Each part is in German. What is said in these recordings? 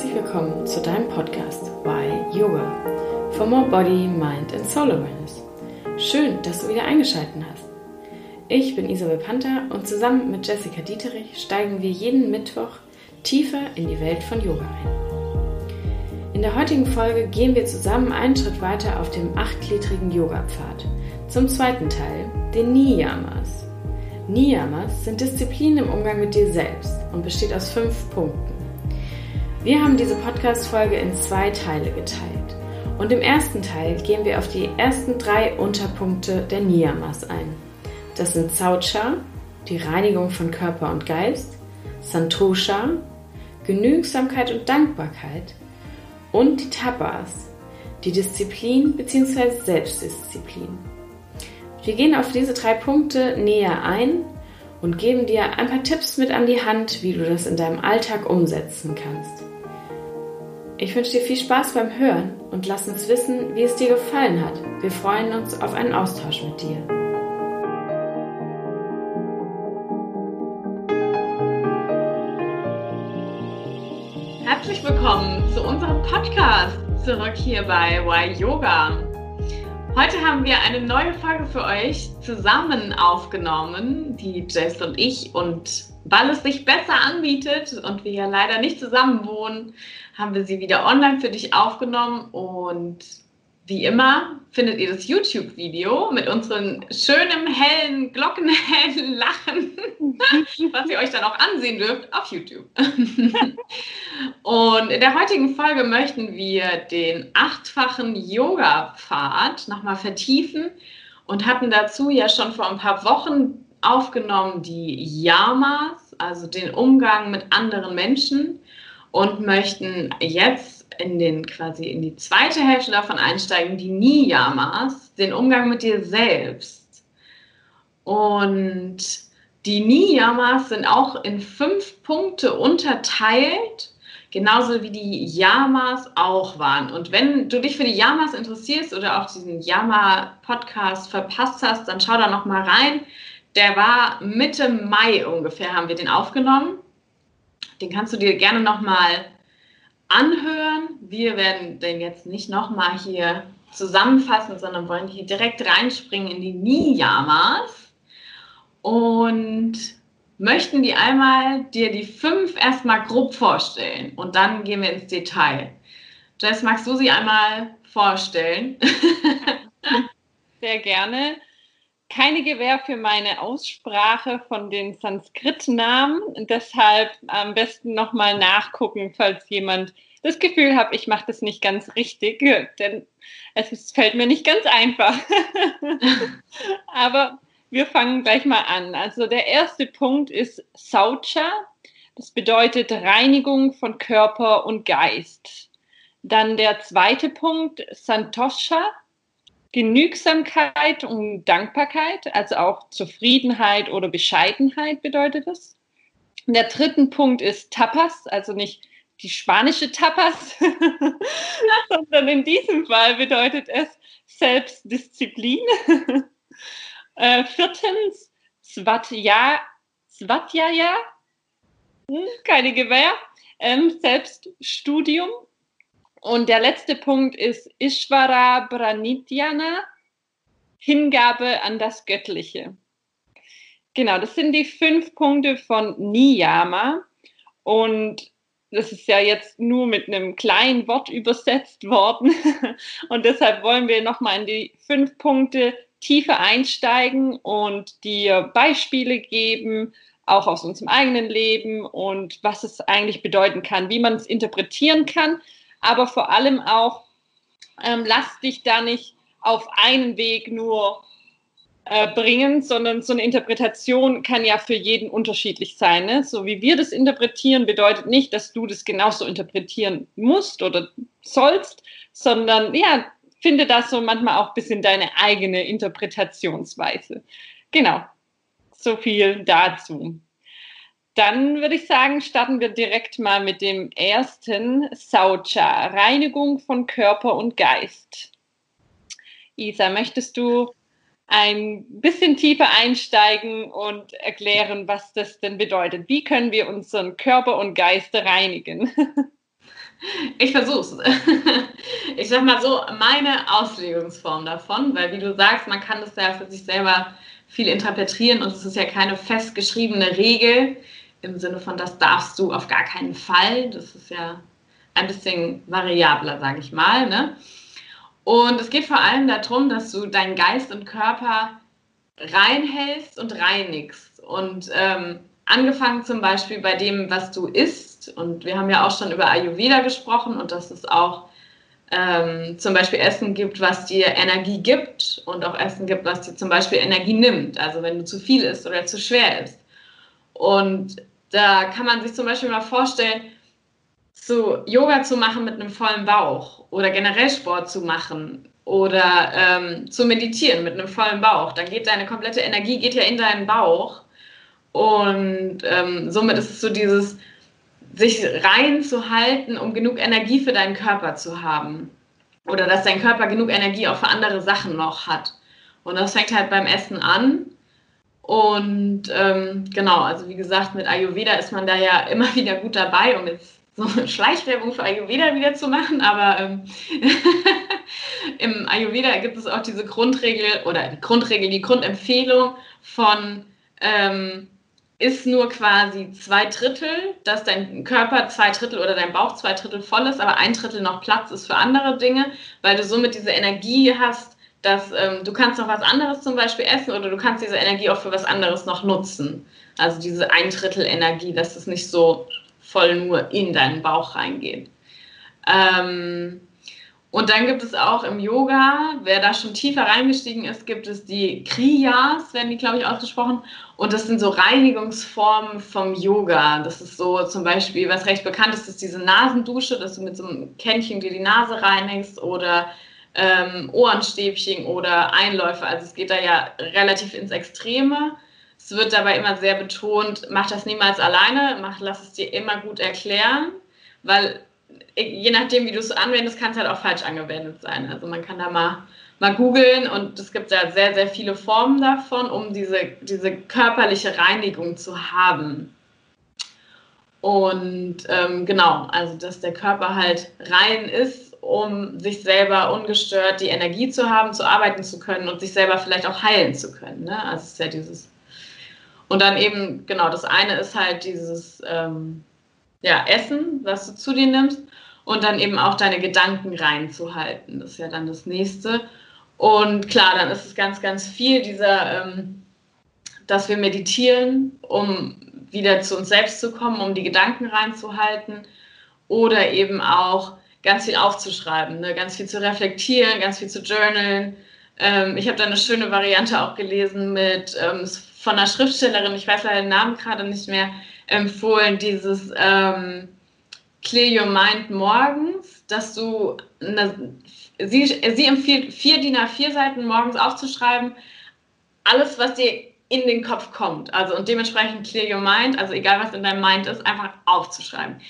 herzlich willkommen zu deinem Podcast Why Yoga for More Body, Mind and Soul Awareness. Schön, dass du wieder eingeschaltet hast. Ich bin Isabel Panther und zusammen mit Jessica Dieterich steigen wir jeden Mittwoch tiefer in die Welt von Yoga ein. In der heutigen Folge gehen wir zusammen einen Schritt weiter auf dem achtgliedrigen Yoga-Pfad zum zweiten Teil, den Niyamas. Niyamas sind Disziplinen im Umgang mit dir selbst und besteht aus fünf Punkten. Wir haben diese Podcast-Folge in zwei Teile geteilt. Und im ersten Teil gehen wir auf die ersten drei Unterpunkte der Niyamas ein. Das sind Saucha, die Reinigung von Körper und Geist, Santosha, Genügsamkeit und Dankbarkeit und die Tapas, die Disziplin bzw. Selbstdisziplin. Wir gehen auf diese drei Punkte näher ein und geben dir ein paar Tipps mit an die Hand, wie du das in deinem Alltag umsetzen kannst. Ich wünsche dir viel Spaß beim Hören und lass uns wissen, wie es dir gefallen hat. Wir freuen uns auf einen Austausch mit dir. Herzlich willkommen zu unserem Podcast zurück hier bei Why Yoga. Heute haben wir eine neue Folge für euch zusammen aufgenommen, die Jess und ich. Und weil es sich besser anbietet und wir ja leider nicht zusammen wohnen, haben wir sie wieder online für dich aufgenommen und wie immer findet ihr das YouTube-Video mit unserem schönen, hellen, glockenhellen Lachen, was ihr euch dann auch ansehen dürft auf YouTube. Und in der heutigen Folge möchten wir den achtfachen Yoga-Pfad nochmal vertiefen und hatten dazu ja schon vor ein paar Wochen aufgenommen die Yamas, also den Umgang mit anderen Menschen und möchten jetzt in den quasi in die zweite Hälfte davon einsteigen, die Niyamas, den Umgang mit dir selbst. Und die Niyamas sind auch in fünf Punkte unterteilt, genauso wie die Yamas auch waren. Und wenn du dich für die Yamas interessierst oder auch diesen Yama-Podcast verpasst hast, dann schau da noch mal rein. Der war Mitte Mai ungefähr, haben wir den aufgenommen. Den kannst du dir gerne nochmal anhören. Wir werden den jetzt nicht nochmal hier zusammenfassen, sondern wollen hier direkt reinspringen in die Niyamas und möchten die einmal dir die fünf erstmal grob vorstellen und dann gehen wir ins Detail. Jess, magst du sie einmal vorstellen? Sehr gerne keine Gewähr für meine Aussprache von den Sanskrit-Namen. Deshalb am besten nochmal nachgucken, falls jemand das Gefühl hat, ich mache das nicht ganz richtig, denn es fällt mir nicht ganz einfach. Aber wir fangen gleich mal an. Also der erste Punkt ist Saucha. Das bedeutet Reinigung von Körper und Geist. Dann der zweite Punkt, Santosha. Genügsamkeit und Dankbarkeit, also auch Zufriedenheit oder Bescheidenheit bedeutet es. Und der dritte Punkt ist Tapas, also nicht die spanische Tapas, sondern in diesem Fall bedeutet es Selbstdisziplin. äh, viertens, Svatya, Svatjaya, hm, keine Gewähr, ähm, Selbststudium und der letzte Punkt ist Ishvara Branityana, Hingabe an das Göttliche. Genau, das sind die fünf Punkte von Niyama. Und das ist ja jetzt nur mit einem kleinen Wort übersetzt worden. Und deshalb wollen wir nochmal in die fünf Punkte tiefer einsteigen und dir Beispiele geben, auch aus unserem eigenen Leben und was es eigentlich bedeuten kann, wie man es interpretieren kann aber vor allem auch, ähm, lass dich da nicht auf einen Weg nur äh, bringen, sondern so eine Interpretation kann ja für jeden unterschiedlich sein. Ne? So wie wir das interpretieren, bedeutet nicht, dass du das genauso interpretieren musst oder sollst, sondern ja, finde das so manchmal auch ein bisschen deine eigene Interpretationsweise. Genau, so viel dazu. Dann würde ich sagen, starten wir direkt mal mit dem ersten Saucha, Reinigung von Körper und Geist. Isa, möchtest du ein bisschen tiefer einsteigen und erklären, was das denn bedeutet? Wie können wir unseren Körper und Geist reinigen? Ich versuch's. Ich sag mal so, meine Auslegungsform davon, weil wie du sagst, man kann das ja für sich selber viel interpretieren und es ist ja keine festgeschriebene Regel im Sinne von, das darfst du auf gar keinen Fall. Das ist ja ein bisschen variabler, sage ich mal. Ne? Und es geht vor allem darum, dass du deinen Geist und Körper reinhältst und reinigst. Und ähm, angefangen zum Beispiel bei dem, was du isst. Und wir haben ja auch schon über Ayurveda gesprochen und dass es auch ähm, zum Beispiel Essen gibt, was dir Energie gibt und auch Essen gibt, was dir zum Beispiel Energie nimmt. Also wenn du zu viel isst oder zu schwer isst. Und da kann man sich zum Beispiel mal vorstellen, zu Yoga zu machen mit einem vollen Bauch oder generell Sport zu machen oder ähm, zu meditieren mit einem vollen Bauch. Dann geht deine komplette Energie geht ja in deinen Bauch und ähm, somit ist es so dieses sich reinzuhalten, um genug Energie für deinen Körper zu haben oder dass dein Körper genug Energie auch für andere Sachen noch hat. Und das fängt halt beim Essen an. Und ähm, genau, also wie gesagt, mit Ayurveda ist man da ja immer wieder gut dabei, um jetzt so eine Schleichwerbung für Ayurveda wieder zu machen, aber ähm, im Ayurveda gibt es auch diese Grundregel oder die Grundregel, die Grundempfehlung von ähm, ist nur quasi zwei Drittel, dass dein Körper zwei Drittel oder dein Bauch zwei Drittel voll ist, aber ein Drittel noch Platz ist für andere Dinge, weil du somit diese Energie hast, dass ähm, du kannst noch was anderes zum Beispiel essen oder du kannst diese Energie auch für was anderes noch nutzen. Also diese ein Drittel Energie, dass es nicht so voll nur in deinen Bauch reingeht. Ähm, und dann gibt es auch im Yoga, wer da schon tiefer reingestiegen ist, gibt es die Kriyas, werden die, glaube ich, ausgesprochen. Und das sind so Reinigungsformen vom Yoga. Das ist so zum Beispiel, was recht bekannt ist, ist diese Nasendusche, dass du mit so einem Kännchen dir die Nase reinigst oder ähm, Ohrenstäbchen oder Einläufe. Also es geht da ja relativ ins Extreme. Es wird dabei immer sehr betont, mach das niemals alleine, mach, lass es dir immer gut erklären, weil je nachdem, wie du es anwendest, kann es halt auch falsch angewendet sein. Also man kann da mal, mal googeln und es gibt ja sehr, sehr viele Formen davon, um diese, diese körperliche Reinigung zu haben. Und ähm, genau, also dass der Körper halt rein ist, um sich selber ungestört die Energie zu haben, zu arbeiten zu können und sich selber vielleicht auch heilen zu können. Ne? Also es ist ja dieses. Und dann eben, genau, das eine ist halt dieses ähm, ja, Essen, was du zu dir nimmst und dann eben auch deine Gedanken reinzuhalten. Das ist ja dann das nächste. Und klar, dann ist es ganz, ganz viel dieser, ähm, dass wir meditieren, um wieder zu uns selbst zu kommen, um die Gedanken reinzuhalten oder eben auch ganz viel aufzuschreiben, ne? ganz viel zu reflektieren, ganz viel zu journalen. Ähm, ich habe da eine schöne Variante auch gelesen mit ähm, von einer Schriftstellerin, ich weiß leider den Namen gerade nicht mehr, empfohlen, dieses ähm, Clear Your Mind morgens, dass du, eine, sie, sie empfiehlt, vier DIN A4 Seiten morgens aufzuschreiben, alles, was dir in den Kopf kommt. Also und dementsprechend Clear Your Mind, also egal was in deinem Mind ist, einfach aufzuschreiben.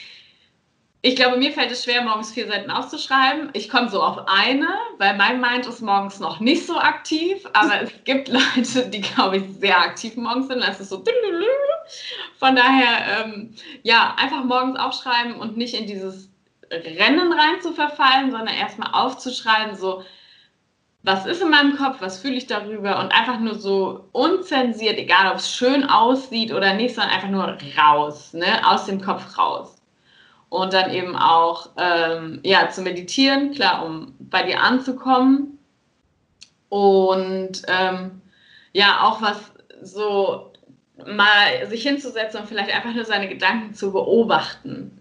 Ich glaube, mir fällt es schwer, morgens vier Seiten aufzuschreiben. Ich komme so auf eine, weil mein Mind ist morgens noch nicht so aktiv. Aber es gibt Leute, die, glaube ich, sehr aktiv morgens sind. Das ist so. Von daher, ähm, ja, einfach morgens aufschreiben und nicht in dieses Rennen rein zu verfallen, sondern erstmal aufzuschreiben, so, was ist in meinem Kopf, was fühle ich darüber und einfach nur so unzensiert, egal ob es schön aussieht oder nicht, sondern einfach nur raus, ne, aus dem Kopf raus und dann eben auch ähm, ja, zu meditieren, klar, um bei dir anzukommen. Und ähm, ja, auch was so mal sich hinzusetzen und vielleicht einfach nur seine Gedanken zu beobachten.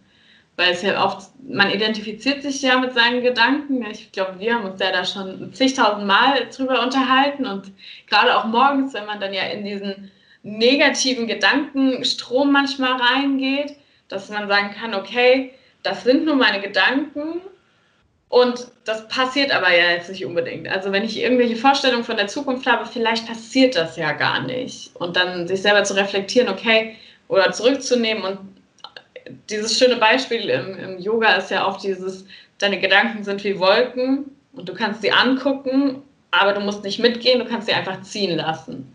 Weil es ja oft, man identifiziert sich ja mit seinen Gedanken. Ich glaube, wir haben uns ja da schon zigtausend Mal drüber unterhalten und gerade auch morgens, wenn man dann ja in diesen negativen Gedankenstrom manchmal reingeht, dass man sagen kann, okay, das sind nur meine Gedanken und das passiert aber ja jetzt nicht unbedingt. Also wenn ich irgendwelche Vorstellungen von der Zukunft habe, vielleicht passiert das ja gar nicht. Und dann sich selber zu reflektieren, okay, oder zurückzunehmen und dieses schöne Beispiel im, im Yoga ist ja oft dieses, deine Gedanken sind wie Wolken und du kannst sie angucken, aber du musst nicht mitgehen, du kannst sie einfach ziehen lassen.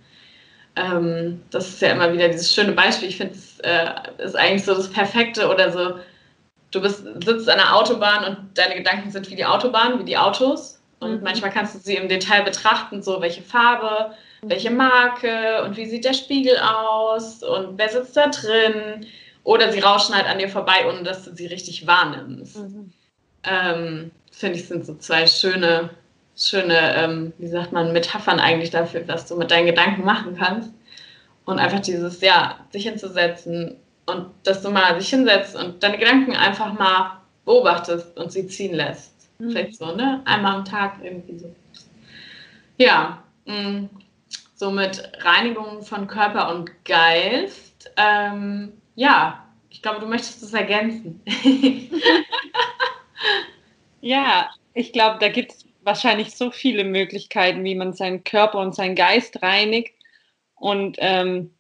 Ähm, das ist ja immer wieder dieses schöne Beispiel. Ich finde, es äh, ist eigentlich so das Perfekte oder so du bist, sitzt an der Autobahn und deine Gedanken sind wie die Autobahn, wie die Autos. Und mhm. manchmal kannst du sie im Detail betrachten, so welche Farbe, mhm. welche Marke und wie sieht der Spiegel aus und wer sitzt da drin. Oder sie rauschen halt an dir vorbei, ohne dass du sie richtig wahrnimmst. Mhm. Ähm, Finde ich, sind so zwei schöne, schöne, ähm, wie sagt man, Metaphern eigentlich dafür, was du mit deinen Gedanken machen kannst. Und einfach dieses, ja, sich hinzusetzen und dass du mal sich hinsetzt und deine Gedanken einfach mal beobachtest und sie ziehen lässt. Mhm. Vielleicht so, ne? Einmal am Tag irgendwie so. Ja, mh, mm, so mit Reinigung von Körper und Geist. Ähm, ja, ich glaube, du möchtest das ergänzen. ja, ich glaube, da gibt es wahrscheinlich so viele Möglichkeiten, wie man seinen Körper und seinen Geist reinigt. Und ähm,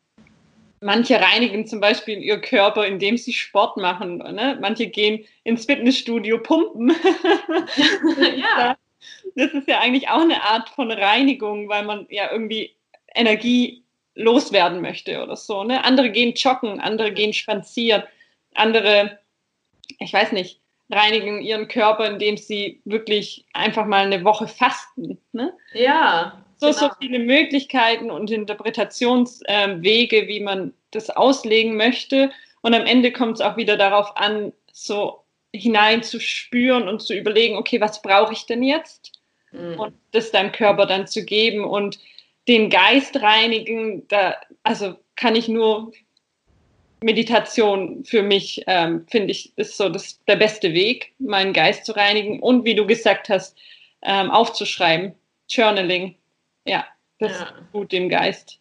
manche reinigen zum Beispiel ihr Körper, indem sie Sport machen. Ne? Manche gehen ins Fitnessstudio pumpen. ja. Das ist ja eigentlich auch eine Art von Reinigung, weil man ja irgendwie Energie loswerden möchte oder so. Ne? Andere gehen joggen, andere gehen spazieren, andere, ich weiß nicht, reinigen ihren Körper, indem sie wirklich einfach mal eine Woche fasten. Ne? Ja. So, genau. so viele Möglichkeiten und Interpretationswege, äh, wie man das auslegen möchte. Und am Ende kommt es auch wieder darauf an, so hineinzuspüren und zu überlegen, okay, was brauche ich denn jetzt? Mhm. Und das deinem Körper dann zu geben und den Geist reinigen, da, also kann ich nur Meditation für mich, ähm, finde ich, ist so das, der beste Weg, meinen Geist zu reinigen und wie du gesagt hast, ähm, aufzuschreiben, Journaling. Ja, das ja. ist gut dem Geist.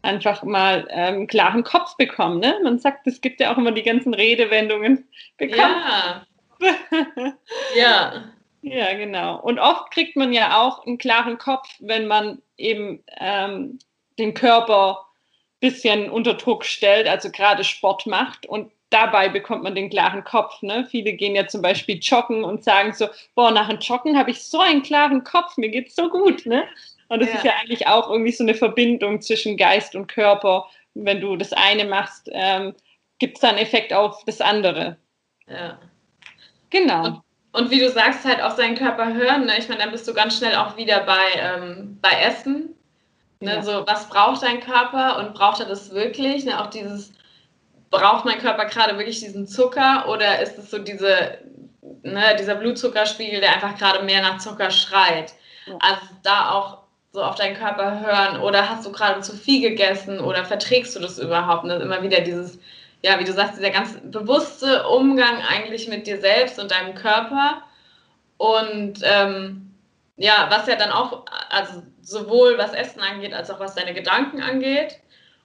Einfach mal ähm, einen klaren Kopf bekommen. Ne? Man sagt, es gibt ja auch immer die ganzen Redewendungen. Bekommen. Ja. ja. Ja, genau. Und oft kriegt man ja auch einen klaren Kopf, wenn man eben ähm, den Körper bisschen unter Druck stellt, also gerade Sport macht und dabei bekommt man den klaren Kopf. Ne? Viele gehen ja zum Beispiel joggen und sagen so, boah, nach dem Joggen habe ich so einen klaren Kopf, mir geht's so gut. Ne? Und das ja. ist ja eigentlich auch irgendwie so eine Verbindung zwischen Geist und Körper. wenn du das eine machst, ähm, gibt es da einen Effekt auf das andere. Ja. Genau. Und und wie du sagst, halt auch seinen Körper hören. Ne? Ich meine, dann bist du ganz schnell auch wieder bei, ähm, bei Essen. Ne? Ja. So, was braucht dein Körper und braucht er das wirklich? Ne? Auch dieses, braucht mein Körper gerade wirklich diesen Zucker oder ist es so diese, ne, dieser Blutzuckerspiegel, der einfach gerade mehr nach Zucker schreit? Ja. Also da auch so auf deinen Körper hören oder hast du gerade zu viel gegessen oder verträgst du das überhaupt? Ne? Immer wieder dieses ja, wie du sagst, dieser ganz bewusste Umgang eigentlich mit dir selbst und deinem Körper. Und ähm, ja, was ja dann auch, also sowohl was Essen angeht, als auch was deine Gedanken angeht.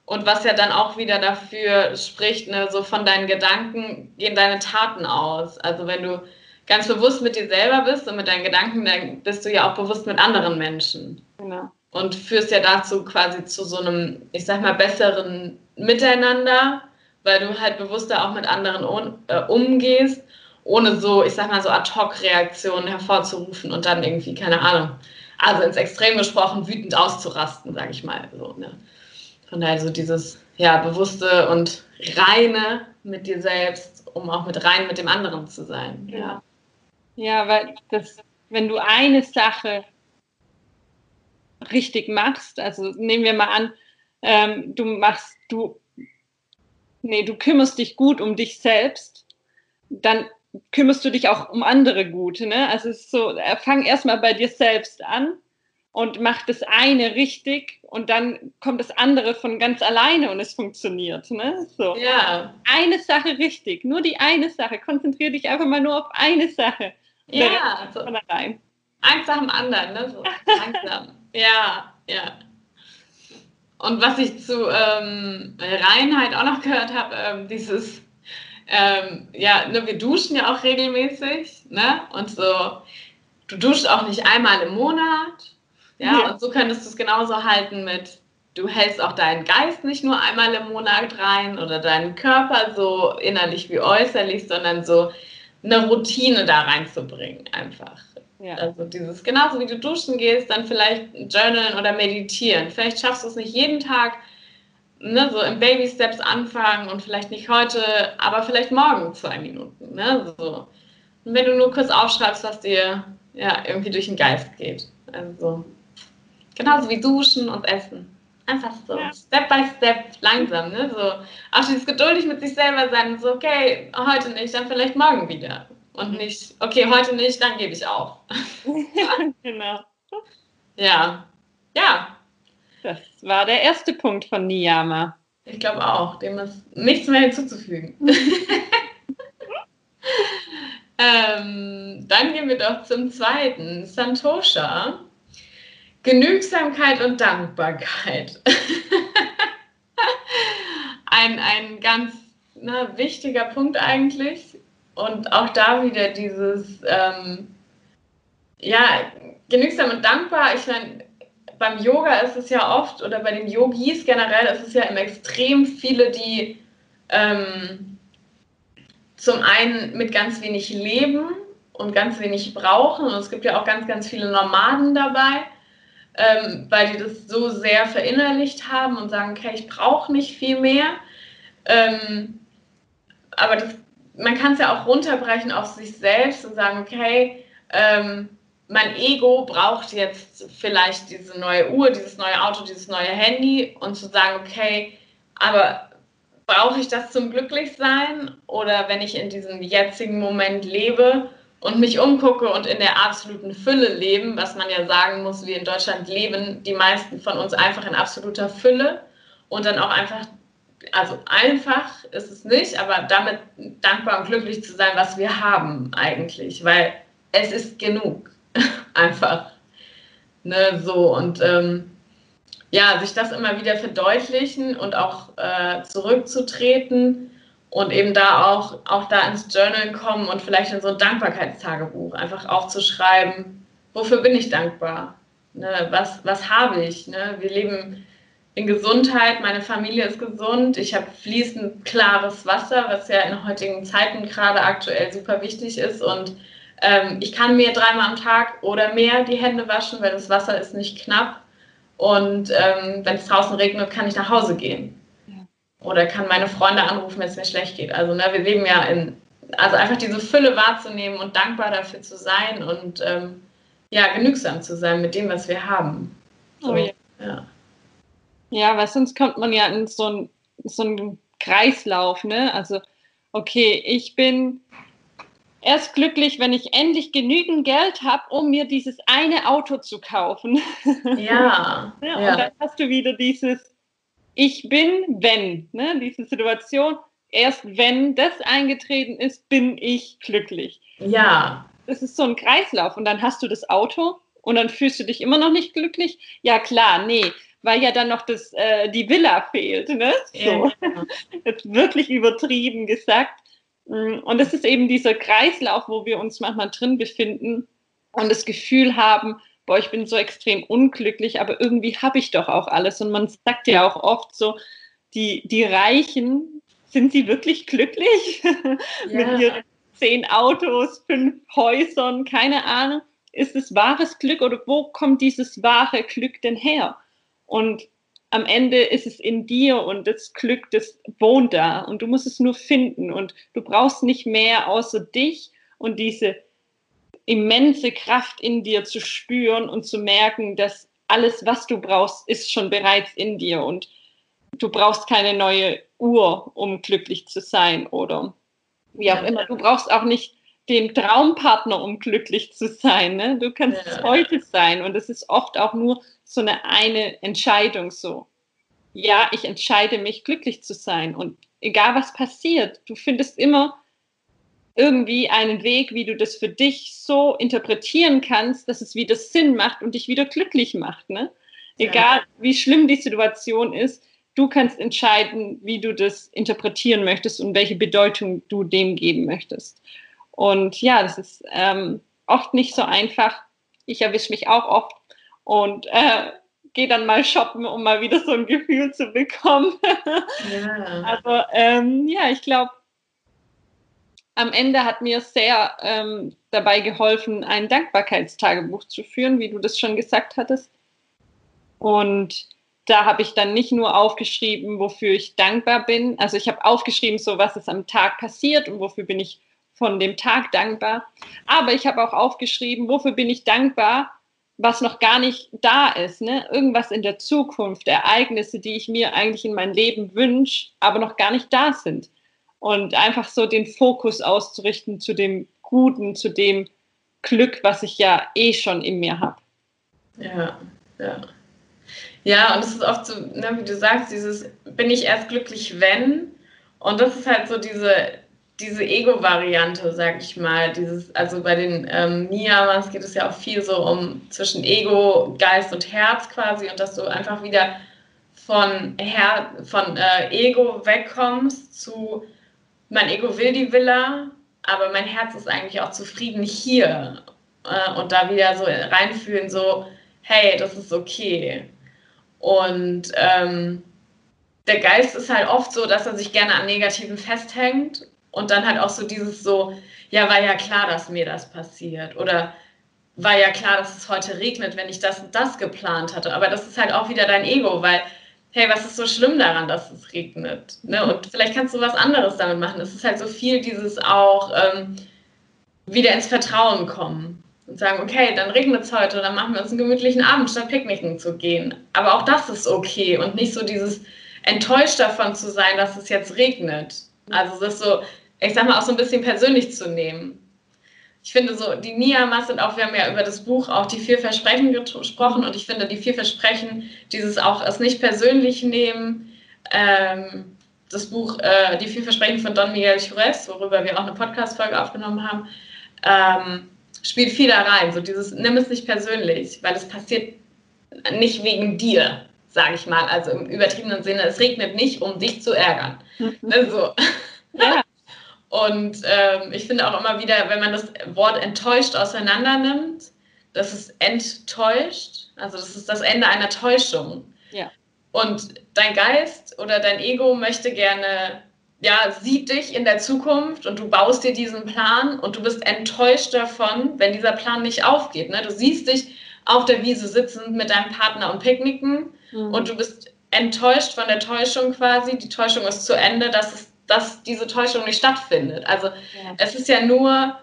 Und was ja dann auch wieder dafür spricht, ne, so von deinen Gedanken gehen deine Taten aus. Also wenn du ganz bewusst mit dir selber bist und mit deinen Gedanken, dann bist du ja auch bewusst mit anderen Menschen. Genau. Und führst ja dazu quasi zu so einem, ich sag mal, besseren Miteinander weil du halt bewusster auch mit anderen äh, umgehst, ohne so, ich sag mal, so Ad-Hoc-Reaktionen hervorzurufen und dann irgendwie, keine Ahnung, also ins Extrem gesprochen, wütend auszurasten, sag ich mal. So, ne? Von daher so dieses, ja, bewusste und reine mit dir selbst, um auch mit rein mit dem anderen zu sein. Ja, ja weil das, wenn du eine Sache richtig machst, also nehmen wir mal an, ähm, du machst, du nee, du kümmerst dich gut um dich selbst, dann kümmerst du dich auch um andere gut. Ne? Also es ist so, äh, fang erstmal bei dir selbst an und mach das eine richtig und dann kommt das andere von ganz alleine und es funktioniert. Ne? So. Ja. Eine Sache richtig, nur die eine Sache. Konzentriere dich einfach mal nur auf eine Sache. Ja, so. von allein. Eins nach dem anderen, ne? So langsam. ja, ja. Und was ich zu ähm, Reinheit auch noch gehört habe, ähm, dieses, ähm, ja, ne, wir duschen ja auch regelmäßig, ne? Und so, du duschst auch nicht einmal im Monat, ja, ja. und so könntest du es genauso halten mit, du hältst auch deinen Geist nicht nur einmal im Monat rein oder deinen Körper so innerlich wie äußerlich, sondern so eine Routine da reinzubringen einfach. Ja. Also dieses, genauso wie du duschen gehst, dann vielleicht journalen oder meditieren. Vielleicht schaffst du es nicht jeden Tag ne, so im Baby Steps anfangen und vielleicht nicht heute, aber vielleicht morgen zwei Minuten. Ne, so. Und wenn du nur kurz aufschreibst, was dir ja, irgendwie durch den Geist geht. Also genauso wie duschen und essen. Einfach so, ja. Step by Step, langsam, ne? So, auch dieses geduldig mit sich selber sein, so, okay, heute nicht, dann vielleicht morgen wieder. Und nicht, okay, heute nicht, dann gebe ich auf. genau. Ja. Ja. Das war der erste Punkt von Niyama. Ich glaube auch, dem ist nichts mehr hinzuzufügen. ähm, dann gehen wir doch zum zweiten, Santosha. Genügsamkeit und Dankbarkeit. ein, ein ganz ne, wichtiger Punkt eigentlich. Und auch da wieder dieses, ähm, ja, genügsam und dankbar. Ich meine, beim Yoga ist es ja oft, oder bei den Yogis generell, ist es ja im Extrem viele, die ähm, zum einen mit ganz wenig leben und ganz wenig brauchen. Und es gibt ja auch ganz, ganz viele Nomaden dabei ähm, weil die das so sehr verinnerlicht haben und sagen, okay, ich brauche nicht viel mehr. Ähm, aber das, man kann es ja auch runterbrechen auf sich selbst und sagen, okay, ähm, mein Ego braucht jetzt vielleicht diese neue Uhr, dieses neue Auto, dieses neue Handy und zu sagen, okay, aber brauche ich das zum Glücklichsein oder wenn ich in diesem jetzigen Moment lebe, und mich umgucke und in der absoluten Fülle leben, was man ja sagen muss, wir in Deutschland leben die meisten von uns einfach in absoluter Fülle und dann auch einfach, also einfach ist es nicht, aber damit dankbar und glücklich zu sein, was wir haben eigentlich, weil es ist genug, einfach. Ne, so und ähm, ja, sich das immer wieder verdeutlichen und auch äh, zurückzutreten und eben da auch, auch da ins Journal kommen und vielleicht in so ein Dankbarkeitstagebuch einfach aufzuschreiben, wofür bin ich dankbar? Ne, was, was habe ich? Ne? Wir leben in Gesundheit, meine Familie ist gesund, ich habe fließend klares Wasser, was ja in heutigen Zeiten gerade aktuell super wichtig ist und ähm, ich kann mir dreimal am Tag oder mehr die Hände waschen, weil das Wasser ist nicht knapp und ähm, wenn es draußen regnet, kann ich nach Hause gehen oder kann meine Freunde anrufen, wenn es mir schlecht geht. Also ne, wir leben ja in, also einfach diese Fülle wahrzunehmen und dankbar dafür zu sein und ähm, ja, genügsam zu sein mit dem, was wir haben. So, oh ja. ja. Ja, weil sonst kommt man ja in so einen so einen Kreislauf, ne? Also, okay, ich bin erst glücklich, wenn ich endlich genügend Geld habe, um mir dieses eine Auto zu kaufen. Ja. ja, ja. Und dann hast du wieder dieses, ich bin, wenn, ne, diese Situation, erst wenn das eingetreten ist, bin ich glücklich. Ja. Das ist so ein Kreislauf und dann hast du das Auto und dann fühlst du dich immer noch nicht glücklich. Ja klar, nee, weil ja dann noch das, äh, die Villa fehlt. Ne? So. Ja. Jetzt wirklich übertrieben gesagt. Mm, und das ist eben dieser Kreislauf, wo wir uns manchmal drin befinden und das Gefühl haben, boah, ich bin so extrem unglücklich, aber irgendwie habe ich doch auch alles. Und man sagt ja auch oft so, die, die Reichen, sind sie wirklich glücklich ja. mit ihren zehn Autos, fünf Häusern, keine Ahnung. Ist es wahres Glück oder wo kommt dieses wahre Glück denn her? Und am Ende ist es in dir und das Glück, das wohnt da und du musst es nur finden und du brauchst nicht mehr außer dich und diese immense Kraft in dir zu spüren und zu merken, dass alles, was du brauchst, ist schon bereits in dir und du brauchst keine neue Uhr, um glücklich zu sein oder wie auch immer. Du brauchst auch nicht den Traumpartner, um glücklich zu sein. Ne? Du kannst ja. es heute sein und es ist oft auch nur so eine eine Entscheidung so. Ja, ich entscheide mich, glücklich zu sein und egal was passiert, du findest immer irgendwie einen Weg, wie du das für dich so interpretieren kannst, dass es wieder Sinn macht und dich wieder glücklich macht. Ne? Egal, wie schlimm die Situation ist, du kannst entscheiden, wie du das interpretieren möchtest und welche Bedeutung du dem geben möchtest. Und ja, das ist ähm, oft nicht so einfach. Ich erwische mich auch oft und äh, gehe dann mal shoppen, um mal wieder so ein Gefühl zu bekommen. Ja. Also ähm, ja, ich glaube, am Ende hat mir sehr ähm, dabei geholfen, ein Dankbarkeitstagebuch zu führen, wie du das schon gesagt hattest. Und da habe ich dann nicht nur aufgeschrieben, wofür ich dankbar bin. Also ich habe aufgeschrieben, so was ist am Tag passiert und wofür bin ich von dem Tag dankbar. Aber ich habe auch aufgeschrieben, wofür bin ich dankbar, was noch gar nicht da ist. Ne? Irgendwas in der Zukunft, Ereignisse, die ich mir eigentlich in mein Leben wünsche, aber noch gar nicht da sind. Und einfach so den Fokus auszurichten zu dem Guten, zu dem Glück, was ich ja eh schon in mir habe. Ja, ja. Ja, und es ist oft so, ne, wie du sagst, dieses bin ich erst glücklich, wenn. Und das ist halt so diese, diese Ego-Variante, sag ich mal. Dieses, also bei den ähm, Niyamas geht es ja auch viel so um zwischen Ego, Geist und Herz quasi und dass du einfach wieder von, Her von äh, Ego wegkommst zu mein Ego will die Villa, aber mein Herz ist eigentlich auch zufrieden hier. Äh, und da wieder so reinfühlen, so, hey, das ist okay. Und ähm, der Geist ist halt oft so, dass er sich gerne am Negativen festhängt und dann halt auch so dieses so, ja, war ja klar, dass mir das passiert oder war ja klar, dass es heute regnet, wenn ich das und das geplant hatte. Aber das ist halt auch wieder dein Ego, weil, hey, was ist so schlimm daran, dass es regnet? Ne? Und vielleicht kannst du was anderes damit machen. Es ist halt so viel dieses auch ähm, wieder ins Vertrauen kommen und sagen, okay, dann regnet es heute, dann machen wir uns einen gemütlichen Abend, statt picknicken zu gehen. Aber auch das ist okay und nicht so dieses enttäuscht davon zu sein, dass es jetzt regnet. Also das so, ich sag mal, auch so ein bisschen persönlich zu nehmen. Ich finde so, die Niyamas sind auch, wir haben ja über das Buch auch die vier Versprechen gesprochen und ich finde die vier Versprechen, dieses auch es nicht persönlich nehmen, ähm, das Buch äh, Die vier Versprechen von Don Miguel Chures, worüber wir auch eine Podcast-Folge aufgenommen haben, ähm, spielt viel da rein. So dieses, nimm es nicht persönlich, weil es passiert nicht wegen dir, sage ich mal. Also im übertriebenen Sinne, es regnet nicht, um dich zu ärgern. Also, ja. Und ähm, ich finde auch immer wieder, wenn man das Wort enttäuscht auseinander nimmt, das ist enttäuscht. Also das ist das Ende einer Täuschung. Ja. Und dein Geist oder dein Ego möchte gerne ja, sieht dich in der Zukunft und du baust dir diesen Plan und du bist enttäuscht davon, wenn dieser Plan nicht aufgeht. Ne? Du siehst dich auf der Wiese sitzend mit deinem Partner und picknicken mhm. und du bist enttäuscht von der Täuschung quasi. Die Täuschung ist zu Ende, dass, es, dass diese Täuschung nicht stattfindet. Also ja. es ist ja nur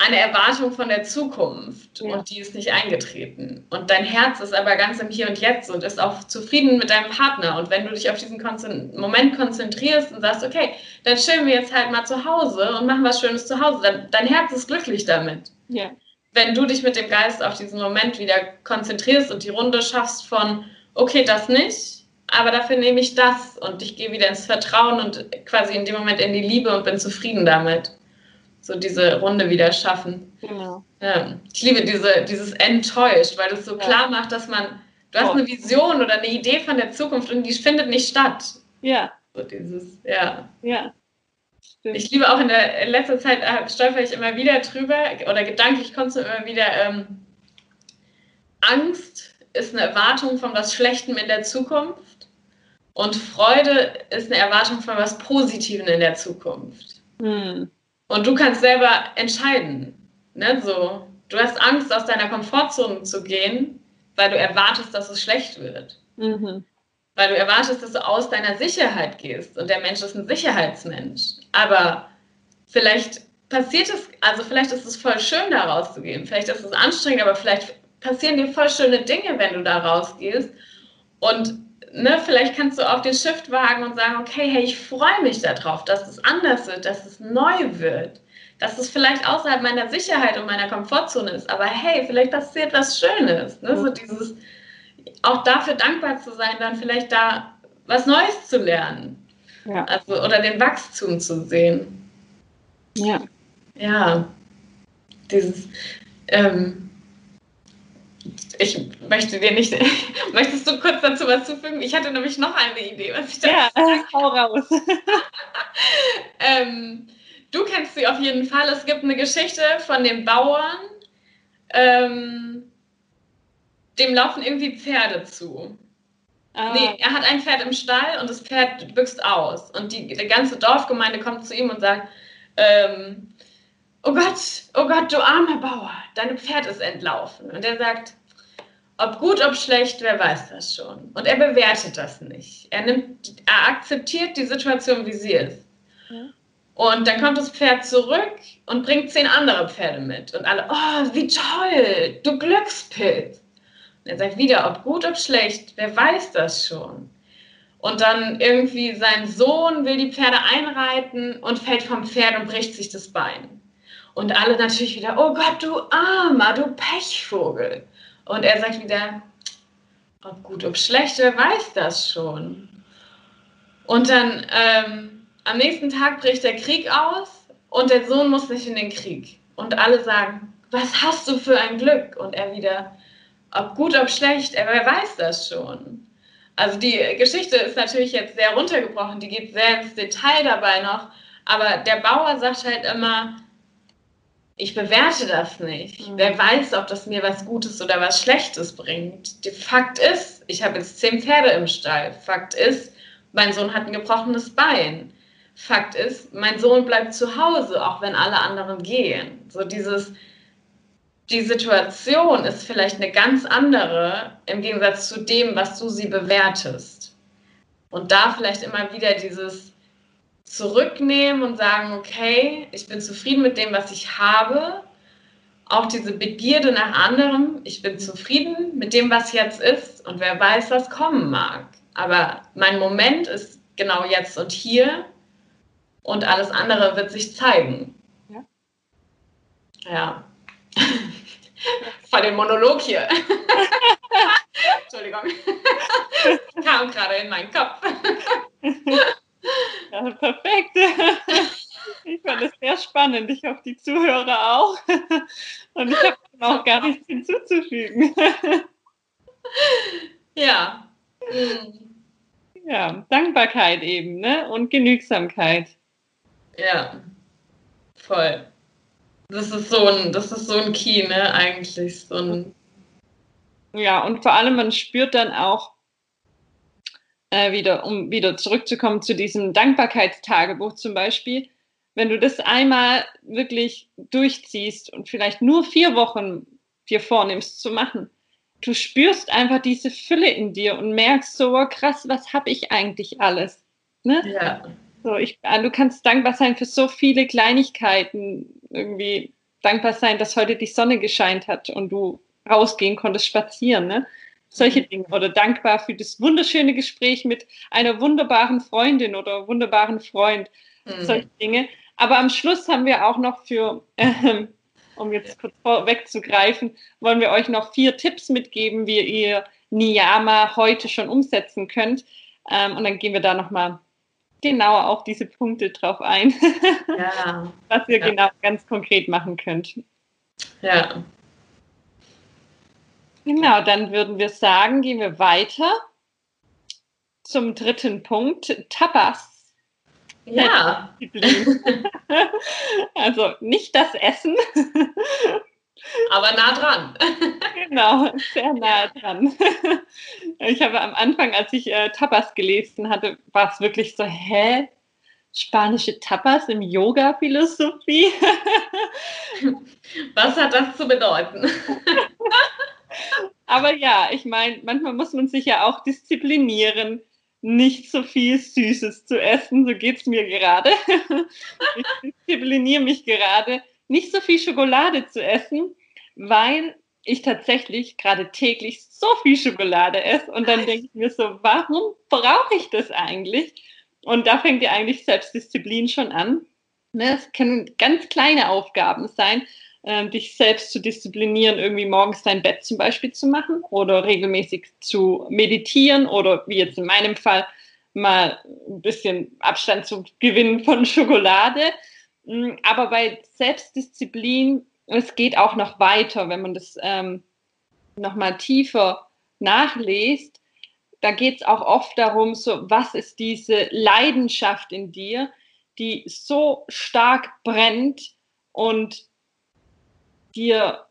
eine Erwartung von der Zukunft ja. und die ist nicht eingetreten. Und dein Herz ist aber ganz im Hier und Jetzt und ist auch zufrieden mit deinem Partner. Und wenn du dich auf diesen Konzen Moment konzentrierst und sagst, okay, dann chillen wir jetzt halt mal zu Hause und machen was Schönes zu Hause, dann dein Herz ist glücklich damit. Ja. Wenn du dich mit dem Geist auf diesen Moment wieder konzentrierst und die Runde schaffst von, okay, das nicht, aber dafür nehme ich das und ich gehe wieder ins Vertrauen und quasi in dem Moment in die Liebe und bin zufrieden damit so diese Runde wieder schaffen. Genau. Ja, ich liebe diese, dieses enttäuscht, weil es so ja. klar macht, dass man, du hast oh. eine Vision oder eine Idee von der Zukunft und die findet nicht statt. Ja. So dieses, ja. Ja. Stimmt. Ich liebe auch in der in letzter Zeit äh, stolper ich immer wieder drüber oder gedanklich kommst du immer wieder, ähm, Angst ist eine Erwartung von was Schlechtem in der Zukunft und Freude ist eine Erwartung von was Positivem in der Zukunft. Hm. Und du kannst selber entscheiden. Ne? So, du hast Angst, aus deiner Komfortzone zu gehen, weil du erwartest, dass es schlecht wird. Mhm. Weil du erwartest, dass du aus deiner Sicherheit gehst. Und der Mensch ist ein Sicherheitsmensch. Aber vielleicht passiert es, also vielleicht ist es voll schön, da rauszugehen. Vielleicht ist es anstrengend, aber vielleicht passieren dir voll schöne Dinge, wenn du da rausgehst. Und ne, vielleicht kannst du auch den Shift wagen und sagen, okay, hey, ich freue mich darauf, dass es anders wird, dass es neu wird, dass es vielleicht außerhalb meiner Sicherheit und meiner Komfortzone ist, aber hey, vielleicht passiert was Schönes. Ne? So dieses, auch dafür dankbar zu sein, dann vielleicht da was Neues zu lernen. Ja. Also, oder den Wachstum zu sehen. Ja. Ja. Dieses, ähm, ich möchte dir nicht. Möchtest du kurz dazu was zufügen? Ich hatte nämlich noch eine Idee, was ich da. Ja, hau raus. ähm, du kennst sie auf jeden Fall. Es gibt eine Geschichte von dem Bauern. Ähm, dem laufen irgendwie Pferde zu. Ah. Nee, er hat ein Pferd im Stall und das Pferd büxt aus. Und die, die ganze Dorfgemeinde kommt zu ihm und sagt, ähm, oh Gott, oh Gott, du armer Bauer, dein Pferd ist entlaufen. Und er sagt, ob gut, ob schlecht, wer weiß das schon. Und er bewertet das nicht. Er nimmt, er akzeptiert die Situation, wie sie ist. Ja. Und dann kommt das Pferd zurück und bringt zehn andere Pferde mit. Und alle, oh, wie toll, du Glückspilz. Und er sagt wieder, ob gut, ob schlecht, wer weiß das schon. Und dann irgendwie sein Sohn will die Pferde einreiten und fällt vom Pferd und bricht sich das Bein. Und alle natürlich wieder, oh Gott, du Armer, du Pechvogel. Und er sagt wieder, ob gut, ob schlecht, wer weiß das schon. Und dann ähm, am nächsten Tag bricht der Krieg aus und der Sohn muss nicht in den Krieg. Und alle sagen, was hast du für ein Glück? Und er wieder, ob gut, ob schlecht, wer weiß das schon. Also die Geschichte ist natürlich jetzt sehr runtergebrochen, die geht sehr ins Detail dabei noch, aber der Bauer sagt halt immer, ich bewerte das nicht. Mhm. Wer weiß, ob das mir was Gutes oder was Schlechtes bringt. Der Fakt ist, ich habe jetzt zehn Pferde im Stall. Fakt ist, mein Sohn hat ein gebrochenes Bein. Fakt ist, mein Sohn bleibt zu Hause, auch wenn alle anderen gehen. So dieses, die Situation ist vielleicht eine ganz andere im Gegensatz zu dem, was du sie bewertest. Und da vielleicht immer wieder dieses zurücknehmen und sagen, okay, ich bin zufrieden mit dem, was ich habe. Auch diese Begierde nach anderem, ich bin zufrieden mit dem, was jetzt ist und wer weiß, was kommen mag. Aber mein Moment ist genau jetzt und hier und alles andere wird sich zeigen. Ja. Ja. Vor dem Monolog hier. Entschuldigung. Kam gerade in meinen Kopf. Ja, perfekt. Ich fand es sehr spannend. Ich hoffe, die Zuhörer auch. Und ich habe auch gar nichts hinzuzufügen. Ja. Ja, Dankbarkeit eben, ne? Und Genügsamkeit. Ja, voll. Das ist so ein, das ist so ein Key, ne? Eigentlich so ein. Ja, und vor allem, man spürt dann auch, äh, wieder, um wieder zurückzukommen zu diesem Dankbarkeitstagebuch zum Beispiel, wenn du das einmal wirklich durchziehst und vielleicht nur vier Wochen dir vornimmst zu machen, du spürst einfach diese Fülle in dir und merkst so, oh, krass, was habe ich eigentlich alles? Ne? Ja. So, ich, äh, du kannst dankbar sein für so viele Kleinigkeiten, irgendwie dankbar sein, dass heute die Sonne gescheint hat und du rausgehen konntest spazieren. Ne? Solche Dinge oder dankbar für das wunderschöne Gespräch mit einer wunderbaren Freundin oder wunderbaren Freund, mhm. solche Dinge. Aber am Schluss haben wir auch noch für, äh, um jetzt kurz vorwegzugreifen, wollen wir euch noch vier Tipps mitgeben, wie ihr Niyama heute schon umsetzen könnt. Ähm, und dann gehen wir da nochmal genauer auf diese Punkte drauf ein, ja. was ihr ja. genau ganz konkret machen könnt. Ja, Genau, dann würden wir sagen, gehen wir weiter zum dritten Punkt, Tapas. Ja. also nicht das Essen. Aber nah dran. genau, sehr nah dran. Ich habe am Anfang, als ich äh, Tapas gelesen hatte, war es wirklich so, hä? Spanische Tapas im Yoga-Philosophie? Was hat das zu bedeuten? Aber ja, ich meine, manchmal muss man sich ja auch disziplinieren, nicht so viel Süßes zu essen. So geht es mir gerade. Ich diszipliniere mich gerade, nicht so viel Schokolade zu essen, weil ich tatsächlich gerade täglich so viel Schokolade esse. Und dann denke ich mir so, warum brauche ich das eigentlich? Und da fängt ja eigentlich Selbstdisziplin schon an. Ne, es können ganz kleine Aufgaben sein, ähm, dich selbst zu disziplinieren, irgendwie morgens dein Bett zum Beispiel zu machen oder regelmäßig zu meditieren oder wie jetzt in meinem Fall mal ein bisschen Abstand zu gewinnen von Schokolade. Mm, aber bei Selbstdisziplin, es geht auch noch weiter, wenn man das ähm, nochmal tiefer nachliest. Da geht es auch oft darum, so was ist diese Leidenschaft in dir, die so stark brennt und dir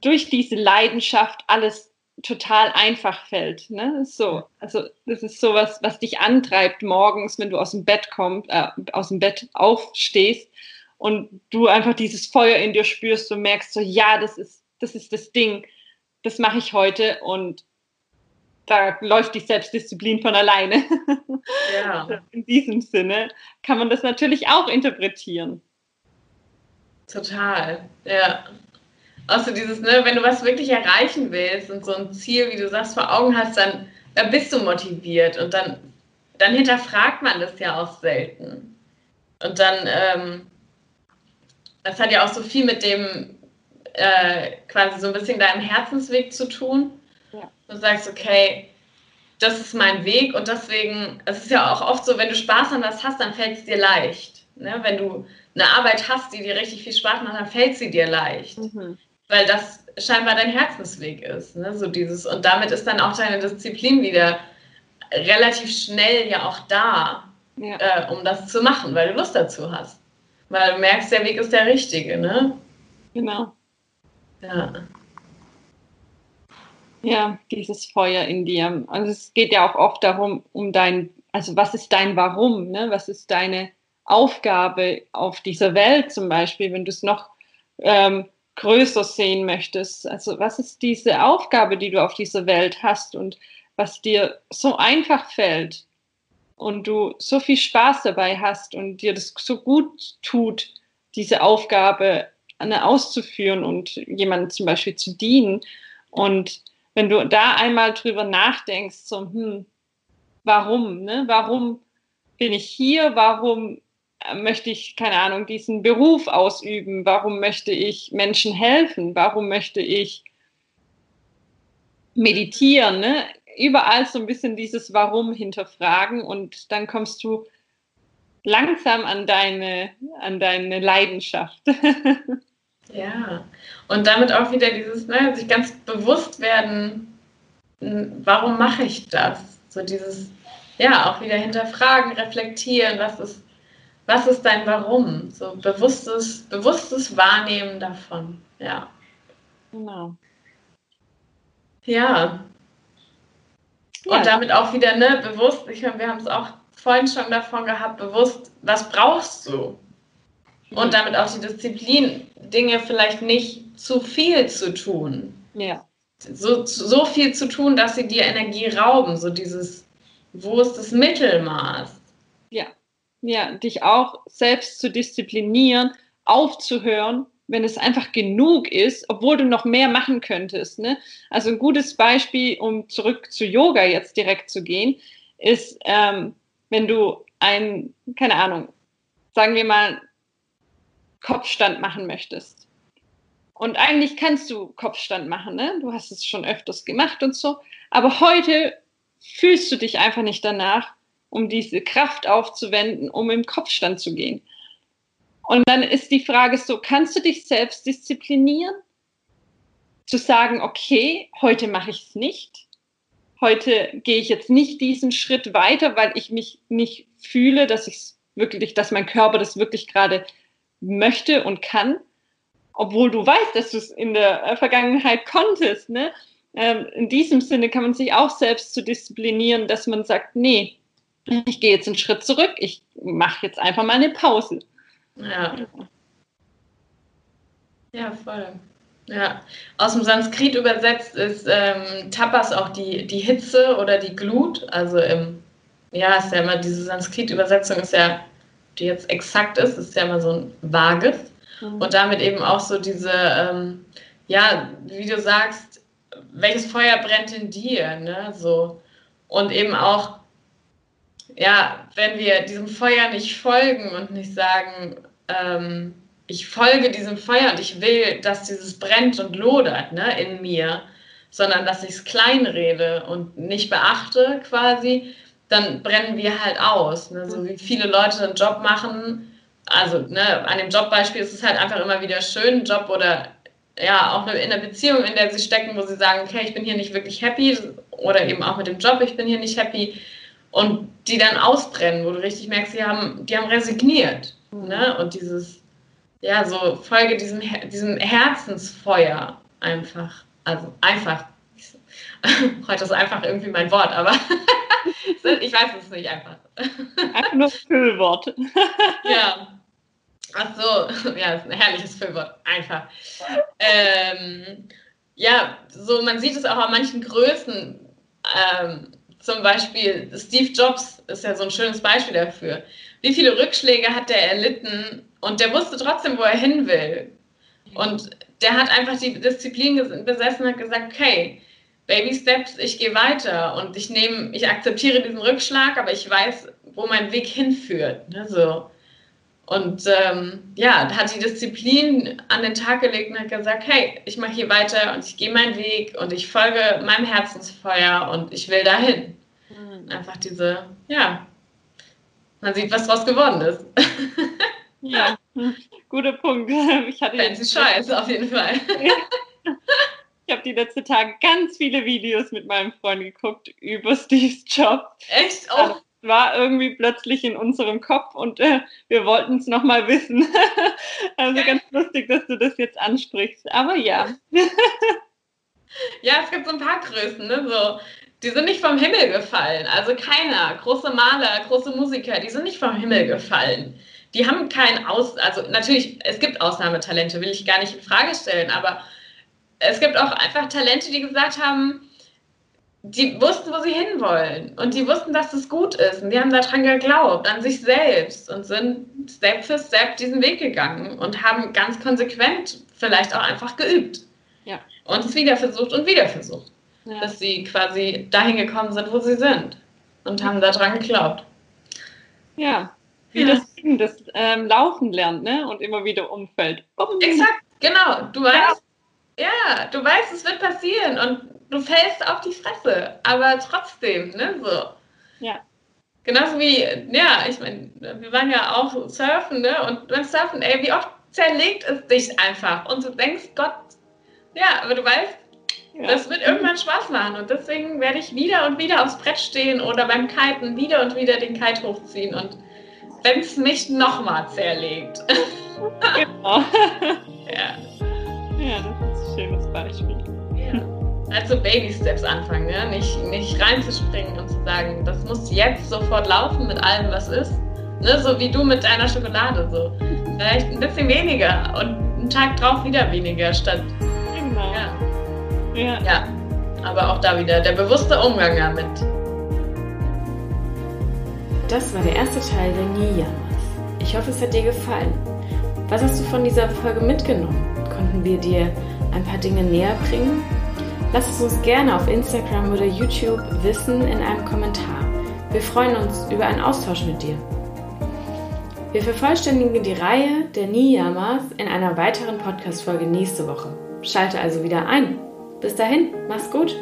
durch diese Leidenschaft alles total einfach fällt. Ne? So, also das ist sowas, was dich antreibt morgens, wenn du aus dem Bett kommst, äh, aus dem Bett aufstehst und du einfach dieses Feuer in dir spürst und merkst so, ja, das ist, das ist das Ding. das mache ich heute und da läuft die Selbstdisziplin von alleine. Ja. In diesem Sinne kann man das natürlich auch interpretieren. Total, ja. Also dieses, ne, wenn du was wirklich erreichen willst und so ein Ziel, wie du sagst, vor Augen hast, dann, dann bist du motiviert und dann, dann hinterfragt man das ja auch selten. Und dann, ähm, das hat ja auch so viel mit dem, äh, quasi so ein bisschen deinem Herzensweg zu tun. Ja. Du sagst, okay, das ist mein Weg und deswegen, es ist ja auch oft so, wenn du Spaß an was hast, dann fällt es dir leicht. Ne? Wenn du eine Arbeit hast, die dir richtig viel Spaß macht, dann fällt sie dir leicht. Mhm. Weil das scheinbar dein Herzensweg ist. Ne? So dieses, und damit ist dann auch deine Disziplin wieder relativ schnell ja auch da, ja. Äh, um das zu machen, weil du Lust dazu hast. Weil du merkst, der Weg ist der richtige, ne? Genau. Ja. Ja, dieses Feuer in dir. Also es geht ja auch oft darum, um dein, also was ist dein Warum, ne? Was ist deine Aufgabe auf dieser Welt zum Beispiel, wenn du es noch ähm, größer sehen möchtest. Also was ist diese Aufgabe, die du auf dieser Welt hast und was dir so einfach fällt und du so viel Spaß dabei hast und dir das so gut tut, diese Aufgabe auszuführen und jemandem zum Beispiel zu dienen. Und wenn du da einmal drüber nachdenkst, so, hm, warum, ne? Warum bin ich hier? Warum möchte ich, keine Ahnung, diesen Beruf ausüben? Warum möchte ich Menschen helfen? Warum möchte ich meditieren? Ne? Überall so ein bisschen dieses Warum hinterfragen und dann kommst du langsam an deine, an deine Leidenschaft. ja, und damit auch wieder dieses, ne, sich ganz bewusst werden, warum mache ich das? So dieses, ja, auch wieder hinterfragen, reflektieren, was ist was ist dein Warum? So bewusstes, bewusstes Wahrnehmen davon. Ja. Genau. Ja. ja. Und damit auch wieder, ne, bewusst, ich meine, wir haben es auch vorhin schon davon gehabt, bewusst, was brauchst du? Und mhm. damit auch die Disziplin, Dinge vielleicht nicht zu viel zu tun. Ja. So, so viel zu tun, dass sie dir Energie rauben. So dieses, wo ist das Mittelmaß? Ja dich auch selbst zu disziplinieren, aufzuhören, wenn es einfach genug ist, obwohl du noch mehr machen könntest. Ne? Also ein gutes Beispiel, um zurück zu Yoga jetzt direkt zu gehen, ist, ähm, wenn du ein, keine Ahnung, sagen wir mal, Kopfstand machen möchtest. Und eigentlich kannst du Kopfstand machen, ne? Du hast es schon öfters gemacht und so. Aber heute fühlst du dich einfach nicht danach um diese Kraft aufzuwenden, um im Kopfstand zu gehen. Und dann ist die Frage so, kannst du dich selbst disziplinieren? Zu sagen, okay, heute mache ich es nicht. Heute gehe ich jetzt nicht diesen Schritt weiter, weil ich mich nicht fühle, dass ich wirklich, dass mein Körper das wirklich gerade möchte und kann, obwohl du weißt, dass du es in der Vergangenheit konntest. Ne? Ähm, in diesem Sinne kann man sich auch selbst zu disziplinieren, dass man sagt, nee, ich gehe jetzt einen Schritt zurück, ich mache jetzt einfach mal eine Pause. Ja. Ja, voll. Ja, aus dem Sanskrit übersetzt ist ähm, Tapas auch die, die Hitze oder die Glut. Also im, ja, ist ja immer diese Sanskrit-Übersetzung ist ja, die jetzt exakt ist, ist ja immer so ein vages. Mhm. Und damit eben auch so diese, ähm, ja, wie du sagst, welches Feuer brennt in dir, ne? So. Und eben auch, ja, wenn wir diesem Feuer nicht folgen und nicht sagen, ähm, ich folge diesem Feuer und ich will, dass dieses brennt und lodert ne, in mir, sondern dass ich es kleinrede und nicht beachte quasi, dann brennen wir halt aus. Ne? So wie viele Leute einen Job machen, also ne, an dem Jobbeispiel ist es halt einfach immer wieder schön, ein Job oder ja, auch in einer Beziehung, in der sie stecken, wo sie sagen, okay, ich bin hier nicht wirklich happy oder eben auch mit dem Job, ich bin hier nicht happy und die dann ausbrennen, wo du richtig merkst, die haben, die haben resigniert. Mhm. Ne? Und dieses, ja, so Folge diesem, diesem Herzensfeuer einfach. Also einfach. Heute ist einfach irgendwie mein Wort, aber ich weiß es nicht einfach. Einfach nur Füllwort. ja. Ach so, ja, ist ein herrliches Füllwort. Einfach. Ähm, ja, so man sieht es auch an manchen Größen. Ähm, zum Beispiel Steve Jobs ist ja so ein schönes Beispiel dafür. Wie viele Rückschläge hat der erlitten und der wusste trotzdem, wo er hin will. Und der hat einfach die Disziplin besessen und gesagt, okay, Baby Steps, ich gehe weiter und ich nehme, ich akzeptiere diesen Rückschlag, aber ich weiß, wo mein Weg hinführt. Ne, so. Und ähm, ja, hat die Disziplin an den Tag gelegt und hat gesagt, hey, ich mache hier weiter und ich gehe meinen Weg und ich folge meinem Herzensfeuer und ich will dahin. Mhm. Einfach diese, ja, man sieht, was draus geworden ist. ja, guter Punkt. Ich hatte Fancy Scheiß, auf jeden Fall. Ich habe die letzten Tage ganz viele Videos mit meinem Freund geguckt über Steve's Job. Echt? Oh war irgendwie plötzlich in unserem Kopf und äh, wir wollten es nochmal wissen. also ganz lustig, dass du das jetzt ansprichst. Aber ja. ja, es gibt so ein paar Größen, ne? So, die sind nicht vom Himmel gefallen. Also keiner. Große Maler, große Musiker, die sind nicht vom Himmel gefallen. Die haben kein Aus, also natürlich, es gibt Ausnahmetalente, will ich gar nicht in Frage stellen, aber es gibt auch einfach Talente, die gesagt haben, die wussten, wo sie hinwollen. Und die wussten, dass es gut ist. Und die haben daran geglaubt, an sich selbst und sind Step für Step diesen Weg gegangen und haben ganz konsequent vielleicht auch einfach geübt. Ja. Und es wieder versucht und wieder versucht. Ja. Dass sie quasi dahin gekommen sind, wo sie sind. Und haben daran geglaubt. Ja. Wie ja. das das ähm, Laufen lernt, ne? Und immer wieder umfällt. Exakt, genau. Du weißt, ja. ja, du weißt, es wird passieren. Und du fällst auf die Fresse, aber trotzdem, ne, so. Ja. Genauso wie, ja, ich meine, wir waren ja auch surfen, ne, und beim Surfen, ey, wie oft zerlegt es dich einfach und du denkst, Gott, ja, aber du weißt, ja. das wird irgendwann Spaß machen und deswegen werde ich wieder und wieder aufs Brett stehen oder beim Kiten wieder und wieder den Kite hochziehen und wenn es mich nochmal zerlegt. Genau. ja. Ja, das ist ein schönes Beispiel. Also Baby Steps anfangen, ne? nicht, nicht reinzuspringen und zu sagen, das muss jetzt sofort laufen mit allem, was ist. Ne? So wie du mit deiner Schokolade. So. Vielleicht ein bisschen weniger und einen Tag drauf wieder weniger statt. Genau. Ja. ja. ja. Aber auch da wieder der bewusste Umgang damit. Das war der erste Teil der Niyamas. Ich hoffe, es hat dir gefallen. Was hast du von dieser Folge mitgenommen? Konnten wir dir ein paar Dinge näher bringen? Lass es uns gerne auf Instagram oder YouTube wissen in einem Kommentar. Wir freuen uns über einen Austausch mit dir. Wir vervollständigen die Reihe der Niyamas in einer weiteren Podcast-Folge nächste Woche. Schalte also wieder ein. Bis dahin, mach's gut!